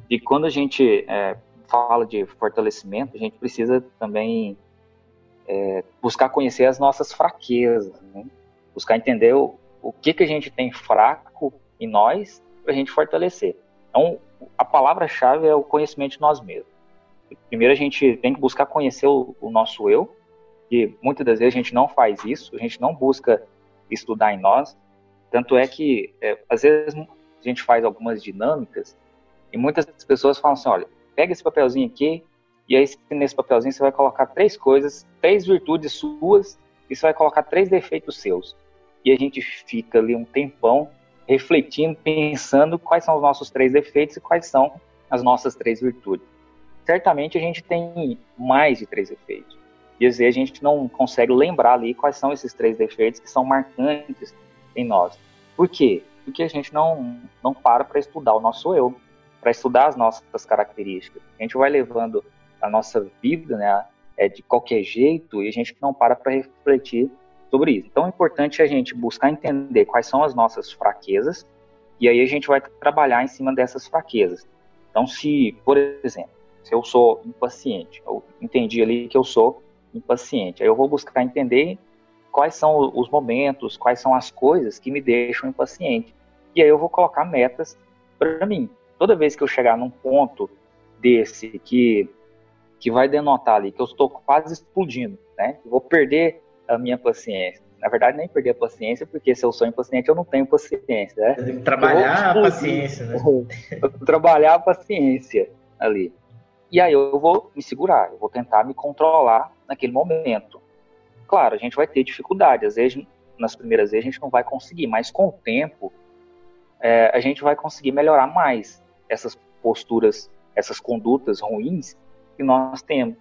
E quando a gente é, fala de fortalecimento, a gente precisa também é, buscar conhecer as nossas fraquezas, né? buscar entender o, o que, que a gente tem fraco em nós para a gente fortalecer. Então, a palavra-chave é o conhecimento de nós mesmos. Primeiro, a gente tem que buscar conhecer o, o nosso eu, que muitas das vezes a gente não faz isso, a gente não busca estudar em nós. Tanto é que, é, às vezes, a gente faz algumas dinâmicas e muitas pessoas falam assim: olha, pega esse papelzinho aqui, e aí nesse papelzinho você vai colocar três coisas, três virtudes suas, e você vai colocar três defeitos seus. E a gente fica ali um tempão refletindo, pensando quais são os nossos três defeitos e quais são as nossas três virtudes. Certamente a gente tem mais de três defeitos. Vezes a gente não consegue lembrar ali quais são esses três defeitos que são marcantes em nós. Por quê? Porque a gente não, não para para estudar o nosso eu, para estudar as nossas características. A gente vai levando a nossa vida né, é, de qualquer jeito e a gente não para para refletir sobre isso. Então é importante a gente buscar entender quais são as nossas fraquezas e aí a gente vai trabalhar em cima dessas fraquezas. Então, se, por exemplo, se eu sou impaciente, eu entendi ali que eu sou impaciente, aí eu vou buscar entender quais são os momentos, quais são as coisas que me deixam impaciente. E aí eu vou colocar metas para mim. Toda vez que eu chegar num ponto desse que que vai denotar ali que eu estou quase explodindo, né? Eu vou perder a minha paciência. Na verdade, nem perder a paciência, porque se eu sou impaciente, eu não tenho paciência, né? Trabalhar a paciência, né? trabalhar a paciência ali. E aí eu vou me segurar, eu vou tentar me controlar naquele momento. Claro, a gente vai ter dificuldade, às vezes, nas primeiras vezes, a gente não vai conseguir, mas com o tempo, é, a gente vai conseguir melhorar mais essas posturas, essas condutas ruins que nós temos.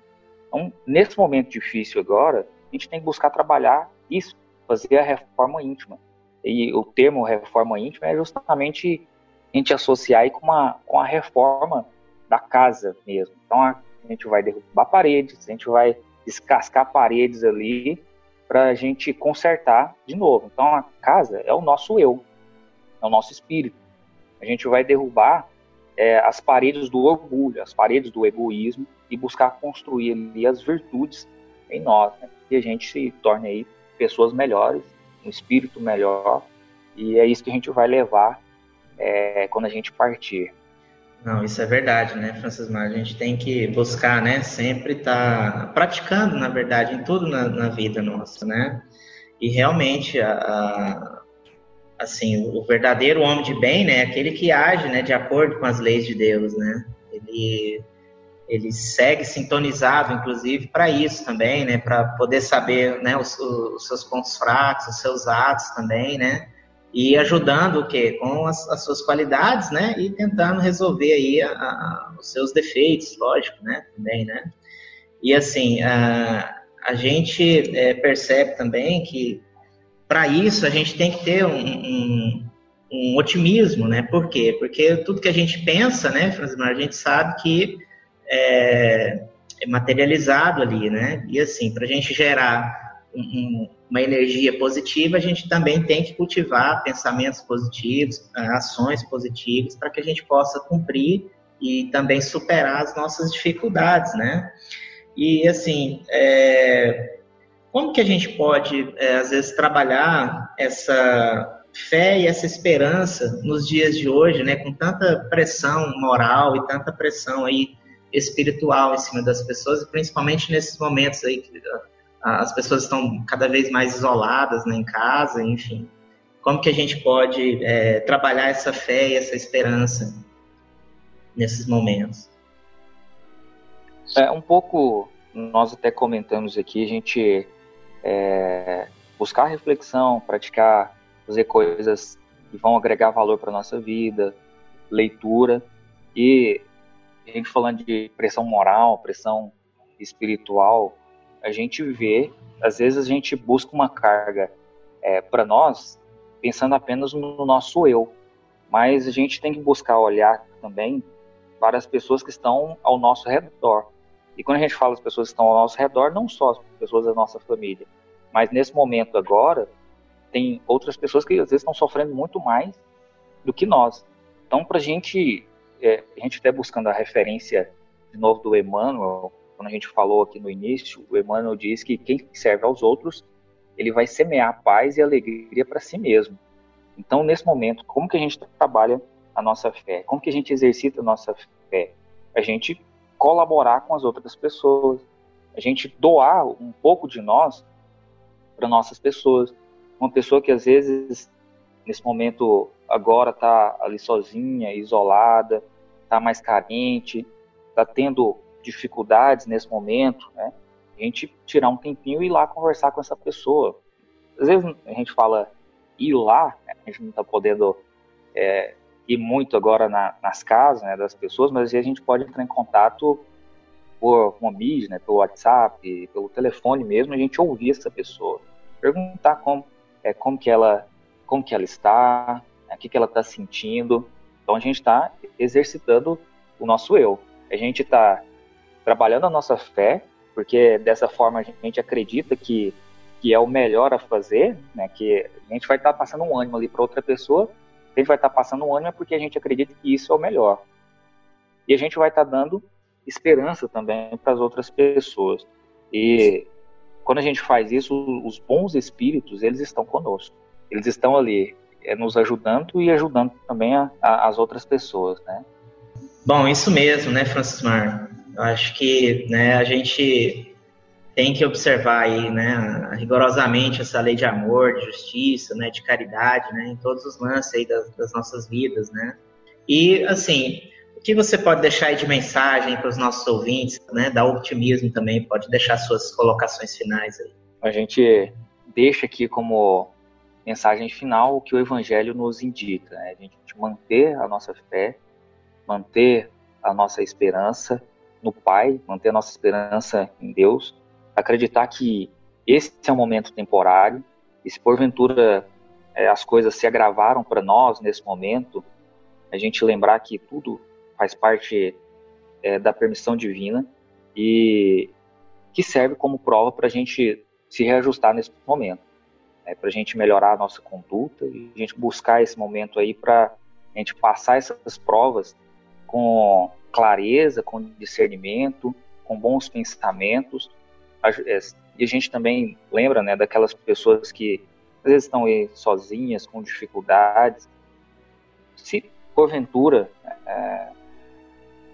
Então, nesse momento difícil agora, a gente tem que buscar trabalhar isso, fazer a reforma íntima. E o termo reforma íntima é justamente a gente associar aí com, uma, com a reforma da casa mesmo. Então a gente vai derrubar paredes, a gente vai descascar paredes ali para a gente consertar de novo. Então a casa é o nosso eu, é o nosso espírito. A gente vai derrubar é, as paredes do orgulho, as paredes do egoísmo e buscar construir ali as virtudes em nós, né? que a gente se torne aí pessoas melhores, um espírito melhor, e é isso que a gente vai levar é, quando a gente partir. Não, isso é verdade, né, Francis Mar? A gente tem que buscar, né, sempre estar tá praticando, na verdade, em tudo na, na, vida nossa, né? E realmente, a, a, assim, o verdadeiro homem de bem, né, é aquele que age, né, de acordo com as leis de Deus, né? Ele ele segue sintonizado, inclusive, para isso também, né? Para poder saber, né, os, os, seus pontos fracos, os seus atos também, né? E ajudando o quê? Com as, as suas qualidades, né? E tentando resolver aí a, a, os seus defeitos, lógico, né? Também, né? E assim, a, a gente é, percebe também que para isso a gente tem que ter um, um, um, otimismo, né? Por quê? Porque tudo que a gente pensa, né, Francismar, a gente sabe que é, é materializado ali, né? E assim, para a gente gerar um, uma energia positiva, a gente também tem que cultivar pensamentos positivos, ações positivas, para que a gente possa cumprir e também superar as nossas dificuldades, né? E assim, é, como que a gente pode, é, às vezes, trabalhar essa fé e essa esperança nos dias de hoje, né? Com tanta pressão moral e tanta pressão aí espiritual em cima das pessoas, principalmente nesses momentos aí que as pessoas estão cada vez mais isoladas né, em casa, enfim. Como que a gente pode é, trabalhar essa fé e essa esperança nesses momentos? É um pouco, nós até comentamos aqui, a gente é, buscar reflexão, praticar, fazer coisas que vão agregar valor para nossa vida, leitura e a gente falando de pressão moral, pressão espiritual, a gente vê, às vezes a gente busca uma carga é, para nós pensando apenas no nosso eu, mas a gente tem que buscar olhar também para as pessoas que estão ao nosso redor. E quando a gente fala as pessoas que estão ao nosso redor, não só as pessoas da nossa família, mas nesse momento agora, tem outras pessoas que às vezes estão sofrendo muito mais do que nós. Então, para a gente, é, a gente até buscando a referência de novo do Emmanuel, quando a gente falou aqui no início, o Emmanuel diz que quem serve aos outros, ele vai semear paz e alegria para si mesmo. Então, nesse momento, como que a gente trabalha a nossa fé? Como que a gente exercita a nossa fé? A gente colaborar com as outras pessoas, a gente doar um pouco de nós para nossas pessoas. Uma pessoa que às vezes, nesse momento, agora está ali sozinha, isolada, está mais carente, está tendo dificuldades nesse momento, né? A gente tirar um tempinho e ir lá conversar com essa pessoa. Às vezes a gente fala ir lá, né? a gente não está podendo é, ir muito agora na, nas casas né, das pessoas, mas a gente pode entrar em contato por uma mídia, né, pelo WhatsApp, pelo telefone mesmo, a gente ouvir essa pessoa perguntar como, é, como, que, ela, como que ela está, né, o que, que ela está sentindo. Então a gente está exercitando o nosso eu. A gente está trabalhando a nossa fé, porque dessa forma a gente acredita que, que é o melhor a fazer, né, que a gente vai estar tá passando um ânimo ali para outra pessoa, a gente vai estar tá passando um ânimo é porque a gente acredita que isso é o melhor. E a gente vai estar tá dando esperança também para as outras pessoas. E quando a gente faz isso, os bons espíritos, eles estão conosco. Eles estão ali é, nos ajudando e ajudando também a, a, as outras pessoas, né? Bom, isso mesmo, né, Francis Mar? Eu acho que né, a gente tem que observar aí, né, rigorosamente essa lei de amor, de justiça, né, de caridade, né, em todos os lances aí das, das nossas vidas, né? E, assim, o que você pode deixar aí de mensagem para os nossos ouvintes, né? Dar otimismo também, pode deixar suas colocações finais aí. A gente deixa aqui como mensagem final o que o Evangelho nos indica, né? A gente manter a nossa fé, manter a nossa esperança no Pai, manter a nossa esperança em Deus, acreditar que esse é um momento temporário e se porventura é, as coisas se agravaram para nós nesse momento, a gente lembrar que tudo faz parte é, da permissão divina e que serve como prova para a gente se reajustar nesse momento, né, para a gente melhorar a nossa conduta e a gente buscar esse momento aí para a gente passar essas provas com clareza, com discernimento, com bons pensamentos. É, e a gente também lembra né, daquelas pessoas que às vezes estão aí sozinhas, com dificuldades. Se porventura é,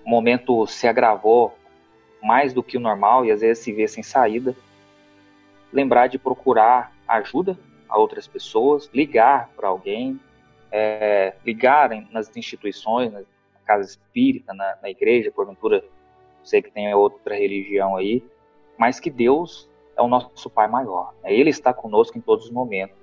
o momento se agravou mais do que o normal e às vezes se vê sem saída, lembrar de procurar ajuda a outras pessoas, ligar para alguém, é, ligar nas instituições, na casa espírita, na, na igreja, porventura, sei que tem outra religião aí, mas que Deus é o nosso Pai maior. Né? Ele está conosco em todos os momentos.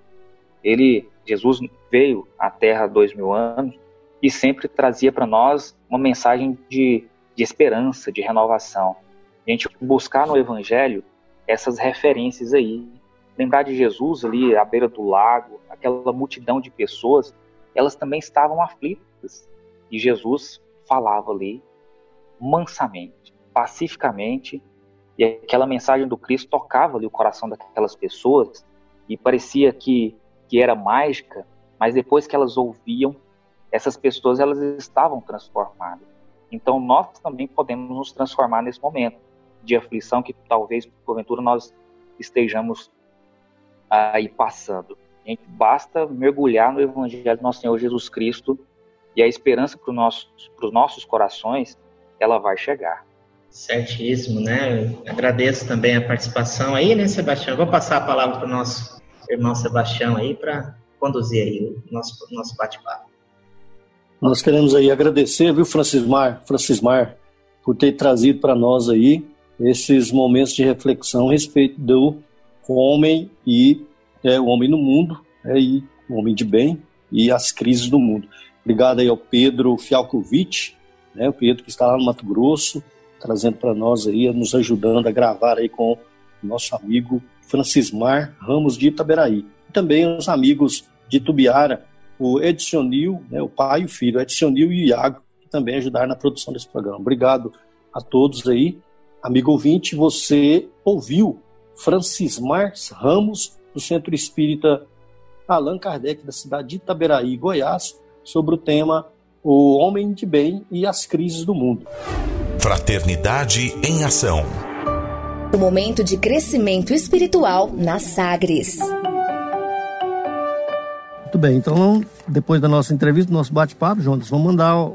Ele, Jesus veio à Terra há dois mil anos e sempre trazia para nós uma mensagem de, de esperança, de renovação. A gente buscar no Evangelho essas referências aí. Lembrar de Jesus ali à beira do lago, aquela multidão de pessoas, elas também estavam aflitas. E Jesus falava ali mansamente, pacificamente, e aquela mensagem do Cristo tocava ali o coração daquelas pessoas e parecia que, que era mágica, mas depois que elas ouviam, essas pessoas elas estavam transformadas. Então nós também podemos nos transformar nesse momento de aflição que talvez porventura nós estejamos aí passando. A gente basta mergulhar no Evangelho do nosso Senhor Jesus Cristo e a esperança para os nossos, nossos corações ela vai chegar. Certíssimo, né? agradeço também a participação aí, né, Sebastião? vou passar a palavra para o nosso irmão Sebastião aí para conduzir aí o nosso, nosso bate-papo. Nós queremos aí agradecer, viu, Francismar, Francismar, por ter trazido para nós aí esses momentos de reflexão a respeito do homem e é, o homem no mundo, é, e o homem de bem e as crises do mundo. Obrigado aí ao Pedro Fialkovic, né, o Pedro que está lá no Mato Grosso, trazendo para nós aí, nos ajudando a gravar aí com nosso amigo Francismar Ramos de Itaberaí. Também os amigos de Tubiara, o Edsionil, né, o pai e o filho, Edsionil e o Iago, que também ajudaram na produção desse programa. Obrigado a todos aí. Amigo ouvinte, você ouviu Francismar Ramos, do Centro Espírita Allan Kardec, da cidade de Itaberaí, Goiás, sobre o tema O Homem de Bem e as Crises do Mundo. Fraternidade em Ação. O momento de crescimento espiritual na Sagres. Muito bem, então depois da nossa entrevista, do nosso bate-papo, Jonas, vamos mandar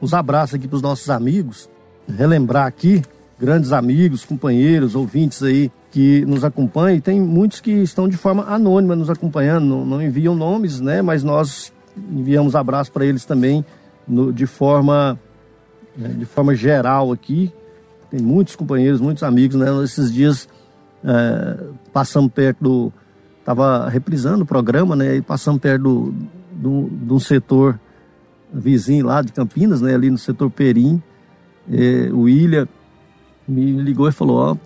uns abraços aqui para os nossos amigos, relembrar aqui, grandes amigos, companheiros, ouvintes aí que nos acompanham. E tem muitos que estão de forma anônima nos acompanhando, não, não enviam nomes, né? Mas nós enviamos abraço para eles também no, de forma né, de forma geral aqui. Tem muitos companheiros, muitos amigos, né? Esses dias é, passamos perto do. Estava reprisando o programa, né? E passamos perto do, do, do setor vizinho lá de Campinas, né? Ali no setor Perim. É, o William me ligou e falou: Ó,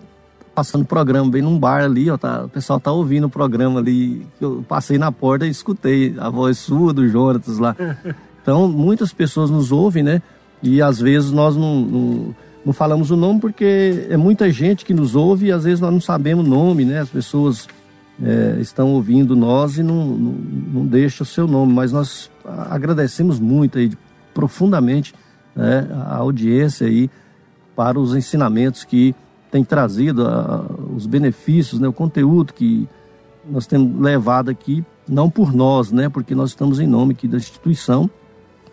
passando o programa bem num bar ali, ó, tá, o pessoal tá ouvindo o programa ali. Eu passei na porta e escutei a voz sua do Jonatas lá. Então, muitas pessoas nos ouvem, né? E às vezes nós não, não, não, falamos o nome porque é muita gente que nos ouve e às vezes nós não sabemos o nome, né? As pessoas é, estão ouvindo nós e não, não, não deixam o seu nome, mas nós agradecemos muito aí, profundamente né, a audiência aí para os ensinamentos que tem trazido, a, os benefícios, né, o conteúdo que nós temos levado aqui, não por nós, né, porque nós estamos em nome aqui da instituição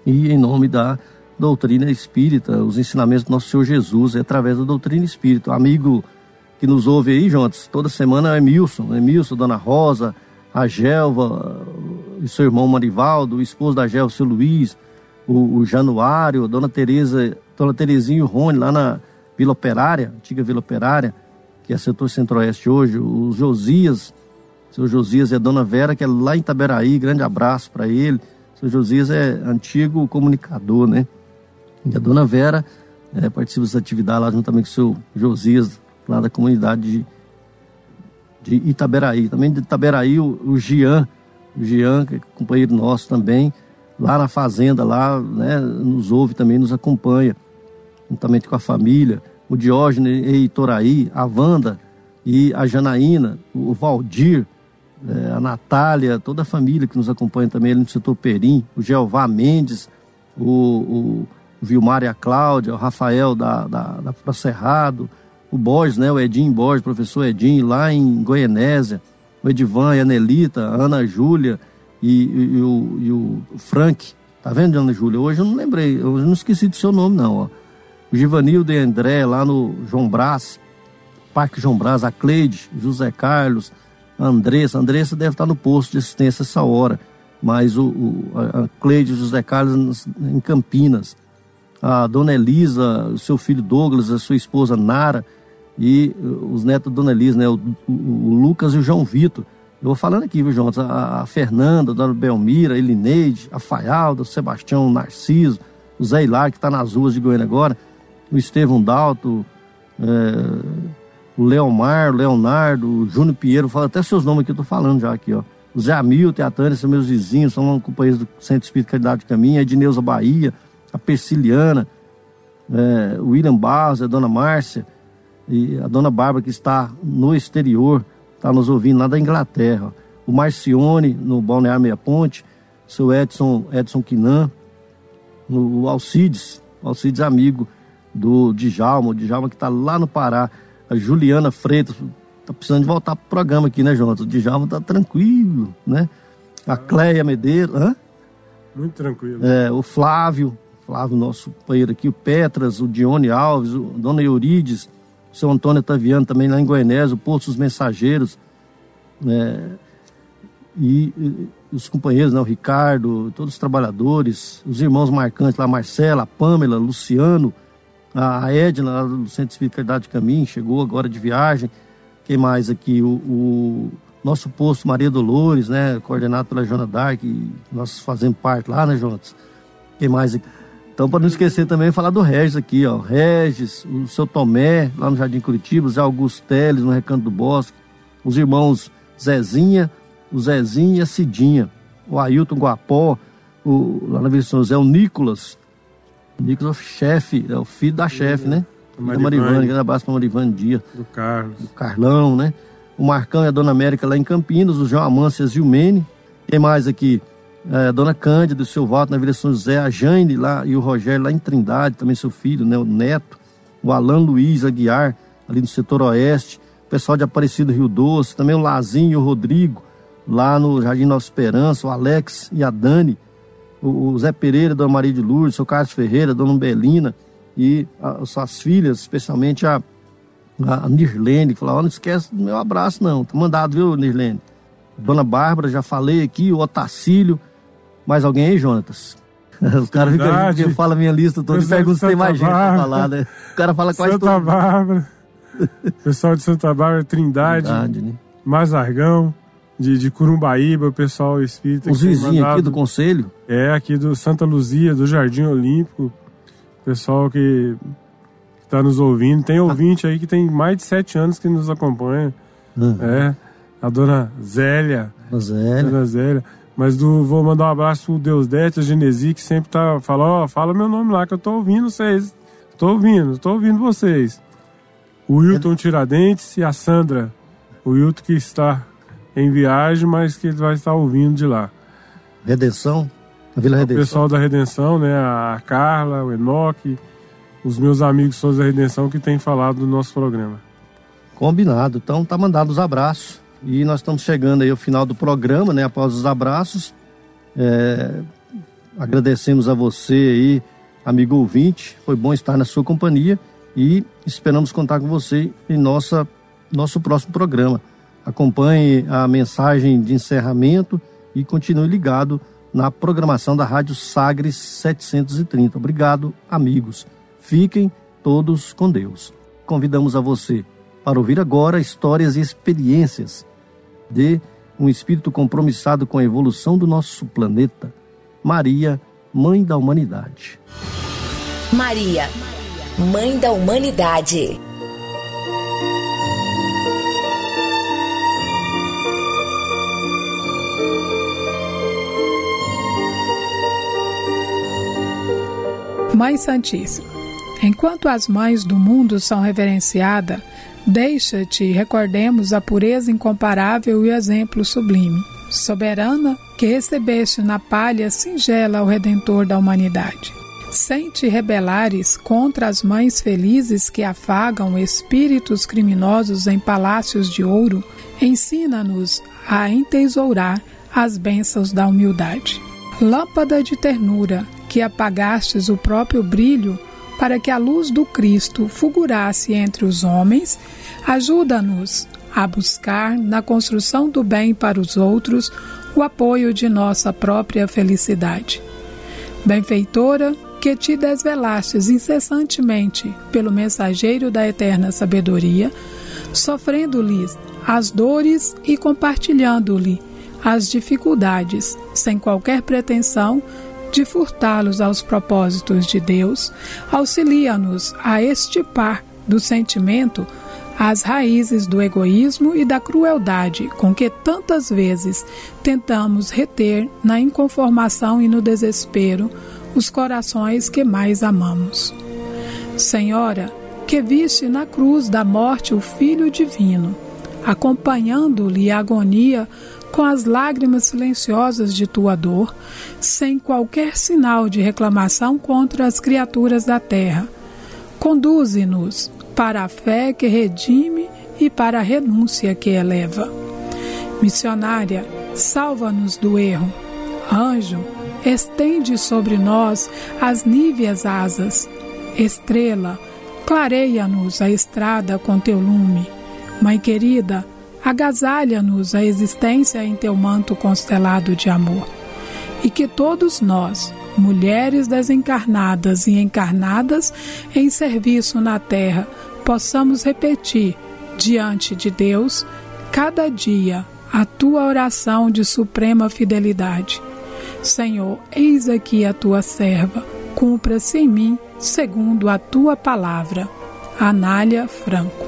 e em nome da doutrina espírita, os ensinamentos do nosso Senhor Jesus, é através da doutrina espírita. O amigo que nos ouve aí, Jontes, toda semana é Emilson, Emilson, Dona Rosa, a Gelva e seu irmão Marivaldo, o esposo da Gelva, seu Luiz, o, o Januário, Dona Tereza, Dona Terezinha e o Rony, lá na Vila Operária, antiga Vila Operária, que é setor centro-oeste hoje, o Josias, seu Josias a Dona Vera, que é lá em Itaberaí, grande abraço para ele. Seu Josias é antigo comunicador, né? E a dona Vera é, participa das atividades lá juntamente com o seu Josias, lá da comunidade de, de Itaberaí. Também de Itaberaí, o, o Gian, o Gian, que é companheiro nosso também, lá na fazenda, lá, né, nos ouve também, nos acompanha, juntamente com a família. O Diógenes e Itoraí, a Wanda e a Janaína, o Valdir, é, a Natália, toda a família que nos acompanha também ali no setor Perim, o Jeová Mendes, o, o Vilmar e a Cláudia, o Rafael da, da, da Cerrado, o Borges, né, o Edinho Borges, professor Edinho, lá em Goianésia, o Edivan e a Nelita, a Ana Júlia e, e, e, o, e o Frank. Tá vendo, Ana Júlia? Hoje eu não lembrei, eu não esqueci do seu nome, não. Ó. O Givanildo e André, lá no João Brás, Parque João Brás, a Cleide, José Carlos, Andressa. Andressa deve estar no posto de assistência essa hora, mas o, o a Cleide e o José Carlos em Campinas a dona Elisa, o seu filho Douglas, a sua esposa Nara e uh, os netos da dona Elisa, né, o, o, o Lucas e o João Vitor. Eu vou falando aqui, viu, João? A, a Fernanda, a dona Belmira, a Elineide, a Faialda, o Sebastião Narciso, o Zé Hilar, que está nas ruas de Goiânia agora, o Estevão Dalto, é, o Leomar, o Leonardo, o Júnior Pinheiro, fala até seus nomes aqui, eu tô falando já aqui, ó. O Zé Hamilton e a Tânia são meus vizinhos, são companheiros do Centro Espírita Caridade de Caminho, a Edneuza Bahia, a Persiliana, é, o William Barros, a dona Márcia e a dona Bárbara que está no exterior, está nos ouvindo lá da Inglaterra. O Marcione, no Balneário Meia Ponte, o seu Edson, Edson Quinan, o Alcides, Alcides amigo do Djalma, o Djalma que está lá no Pará, a Juliana Freitas, tá precisando de voltar pro programa aqui, né, Jonathan? O Djalma tá tranquilo, né? A Cleia Medeiros, hã? Muito tranquilo. É, o Flávio, Flávio, nosso companheiro aqui, o Petras, o Dione Alves, o Dona Eurides, o seu Antônio Taviano também lá em Goianés, o Porto dos Mensageiros, né? E, e, os companheiros, né? o Ricardo, todos os trabalhadores, os irmãos marcantes lá, Marcela, Pamela, Luciano, a Edna do Centro Espiritualidade de Caminho, chegou agora de viagem. Quem mais aqui? O, o nosso posto Maria Dolores, né? Coordenado pela Jona Dark, nós fazemos parte lá, né, Jonas? Quem mais aqui? Então, para não esquecer também, falar do Regis aqui, ó. Regis, o seu Tomé, lá no Jardim Curitiba, o Zé Augusto Teles, no Recanto do Bosque, os irmãos Zezinha, o Zezinho e a Cidinha, o Ailton Guapó, o, lá na Vila São José, o Nicolas, Nicolas o chefe, é o filho da chefe, né? Da Marivane, grande abraço para Marivane Dia. Do Carlos. Do Carlão, né? O Marcão e a Dona América lá em Campinas, o João Amância Zilmene. Quem mais aqui? É, a Dona Cândida, o seu voto na Vila São José, a Jane lá e o Rogério lá em Trindade, também seu filho, né? O Neto, o Alan Luiz Aguiar, ali no setor oeste, o pessoal de Aparecido Rio Doce, também o Lazinho e o Rodrigo, lá no Jardim Nova Esperança, o Alex e a Dani, o, o Zé Pereira, Dona Maria de Lourdes, o Carlos Ferreira, Dona Belina e as suas filhas, especialmente a, a Nirlene, que falou, oh, não esquece do meu abraço não, tá mandado, viu, Nirlene? Dona Bárbara, já falei aqui, o Otacílio, mais alguém aí, Jonatas? Os caras ficam, fala minha lista toda e perguntam se tem mais gente pra falar, né? O cara fala quase Santa todo Bárbara, pessoal de Santa Bárbara, Trindade, Trindade né? Mazargão, de, de Curumbaíba, o pessoal espírita. Os vizinhos aqui do conselho? É, aqui do Santa Luzia, do Jardim Olímpico. Pessoal que está nos ouvindo. Tem ouvinte aí que tem mais de sete anos que nos acompanha. Uhum. É, a dona Zélia. Dona Zélia. Dona Zélia. Mas do, vou mandar um abraço pro Deus Dete, a Genesi, que sempre tá falando, ó, fala meu nome lá, que eu tô ouvindo vocês. Tô ouvindo, tô ouvindo vocês. O Wilton Tiradentes e a Sandra. O Wilton que está em viagem, mas que ele vai estar ouvindo de lá. Redenção? A Vila Redenção? O pessoal da Redenção, né? A Carla, o Enoque, os meus amigos sons da Redenção que têm falado do nosso programa. Combinado. Então tá mandado os abraços. E nós estamos chegando aí ao final do programa, né? Após os abraços. É... Agradecemos a você aí, amigo ouvinte. Foi bom estar na sua companhia e esperamos contar com você em nossa, nosso próximo programa. Acompanhe a mensagem de encerramento e continue ligado na programação da Rádio Sagres 730. Obrigado, amigos. Fiquem todos com Deus. Convidamos a você para ouvir agora histórias e experiências de um espírito compromissado com a evolução do nosso planeta. Maria, Mãe da Humanidade. Maria, Mãe da Humanidade. Mãe Santíssima, enquanto as mães do mundo são reverenciadas, deixa-te recordemos a pureza incomparável e o exemplo sublime. Soberana, que recebeste na palha singela o Redentor da humanidade. Sem te rebelares contra as mães felizes que afagam espíritos criminosos em palácios de ouro, ensina-nos a entesourar as bênçãos da humildade. Lâmpada de ternura, que apagastes o próprio brilho para que a luz do Cristo fulgurasse entre os homens, ajuda-nos a buscar na construção do bem para os outros o apoio de nossa própria felicidade. Benfeitora, que te desvelastes incessantemente pelo mensageiro da eterna sabedoria, sofrendo-lhes as dores e compartilhando-lhe as dificuldades, sem qualquer pretensão de furtá-los aos propósitos de Deus, auxilia-nos a estipar do sentimento as raízes do egoísmo e da crueldade com que tantas vezes tentamos reter na inconformação e no desespero os corações que mais amamos. Senhora, que viste na cruz da morte o Filho Divino, acompanhando-lhe a agonia com as lágrimas silenciosas de tua dor, sem qualquer sinal de reclamação contra as criaturas da terra. Conduze-nos para a fé que redime e para a renúncia que eleva. Missionária, salva-nos do erro. Anjo, estende sobre nós as níveas asas. Estrela, clareia-nos a estrada com teu lume. Mãe querida, agasalha-nos a existência em teu manto constelado de amor. E que todos nós, mulheres desencarnadas e encarnadas em serviço na terra, possamos repetir diante de Deus cada dia a tua oração de suprema fidelidade. Senhor, eis aqui a tua serva, cumpra-se em mim segundo a tua palavra. Anália Franco.